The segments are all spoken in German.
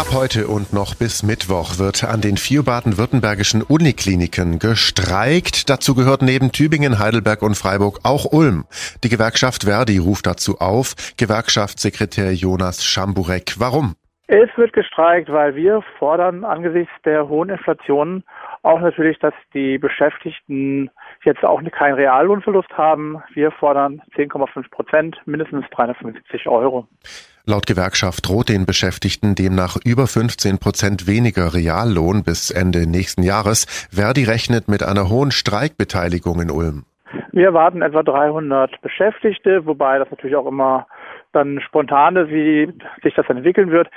Ab heute und noch bis Mittwoch wird an den vier baden-württembergischen Unikliniken gestreikt. Dazu gehört neben Tübingen, Heidelberg und Freiburg auch Ulm. Die Gewerkschaft Verdi ruft dazu auf. Gewerkschaftssekretär Jonas Schamburek. Warum? Es wird gestreikt, weil wir fordern angesichts der hohen Inflation auch natürlich, dass die Beschäftigten jetzt auch keinen Reallohnverlust haben. Wir fordern 10,5 Prozent, mindestens 350 Euro. Laut Gewerkschaft droht den Beschäftigten demnach über 15 Prozent weniger Reallohn bis Ende nächsten Jahres. Verdi rechnet mit einer hohen Streikbeteiligung in Ulm. Wir erwarten etwa 300 Beschäftigte, wobei das natürlich auch immer dann spontan ist, wie sich das entwickeln wird.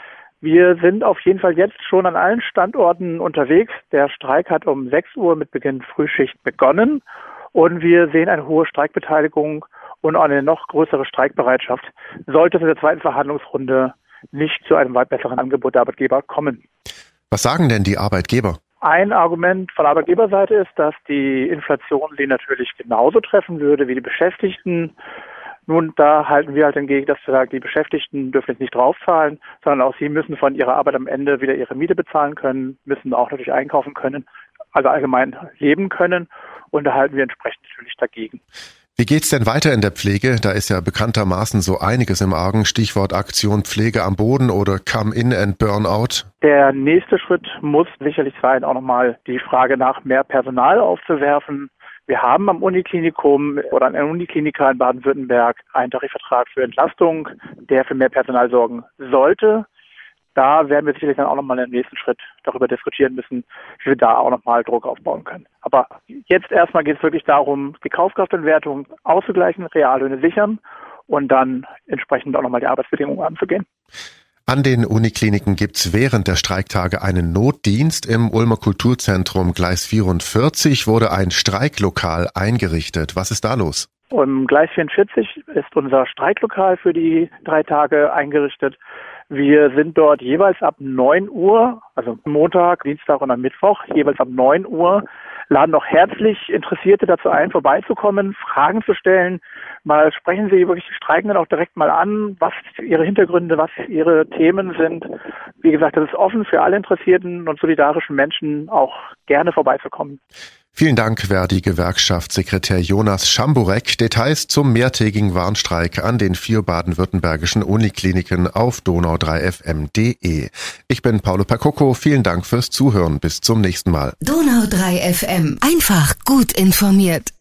Wir sind auf jeden Fall jetzt schon an allen Standorten unterwegs. Der Streik hat um 6 Uhr mit Beginn Frühschicht begonnen und wir sehen eine hohe Streikbeteiligung und eine noch größere Streikbereitschaft, sollte es in der zweiten Verhandlungsrunde nicht zu einem weit besseren Angebot der Arbeitgeber kommen. Was sagen denn die Arbeitgeber? Ein Argument von Arbeitgeberseite ist, dass die Inflation sie natürlich genauso treffen würde wie die Beschäftigten. Nun, da halten wir halt entgegen, dass wir sagen, die Beschäftigten dürfen jetzt nicht draufzahlen, sondern auch sie müssen von ihrer Arbeit am Ende wieder ihre Miete bezahlen können, müssen auch natürlich einkaufen können, also allgemein leben können. Und da halten wir entsprechend natürlich dagegen. Wie geht's denn weiter in der Pflege? Da ist ja bekanntermaßen so einiges im Argen. Stichwort Aktion Pflege am Boden oder Come In and Burnout. Der nächste Schritt muss sicherlich sein, auch nochmal die Frage nach mehr Personal aufzuwerfen. Wir haben am Uniklinikum oder an der Uniklinika in Baden-Württemberg einen Tarifvertrag für Entlastung, der für mehr Personal sorgen sollte da werden wir sicherlich dann auch nochmal im nächsten Schritt darüber diskutieren müssen, wie wir da auch nochmal Druck aufbauen können. Aber jetzt erstmal geht es wirklich darum, die Kaufkraftentwertung auszugleichen, Reallöhne sichern und dann entsprechend auch nochmal die Arbeitsbedingungen anzugehen. An den Unikliniken gibt's während der Streiktage einen Notdienst. Im Ulmer Kulturzentrum Gleis 44 wurde ein Streiklokal eingerichtet. Was ist da los? Im Gleis 44 ist unser Streiklokal für die drei Tage eingerichtet. Wir sind dort jeweils ab 9 Uhr, also Montag, Dienstag und am Mittwoch, jeweils ab 9 Uhr, laden auch herzlich Interessierte dazu ein, vorbeizukommen, Fragen zu stellen. Mal sprechen Sie wirklich die Streikenden auch direkt mal an, was Ihre Hintergründe, was Ihre Themen sind. Wie gesagt, das ist offen für alle interessierten und solidarischen Menschen, auch gerne vorbeizukommen. Vielen Dank, Verdi-Gewerkschaftssekretär Jonas Schamburek. Details zum mehrtägigen Warnstreik an den vier baden-württembergischen Unikliniken auf donau3fm.de. Ich bin Paolo Percocco. Vielen Dank fürs Zuhören. Bis zum nächsten Mal. Donau3fm. Einfach gut informiert.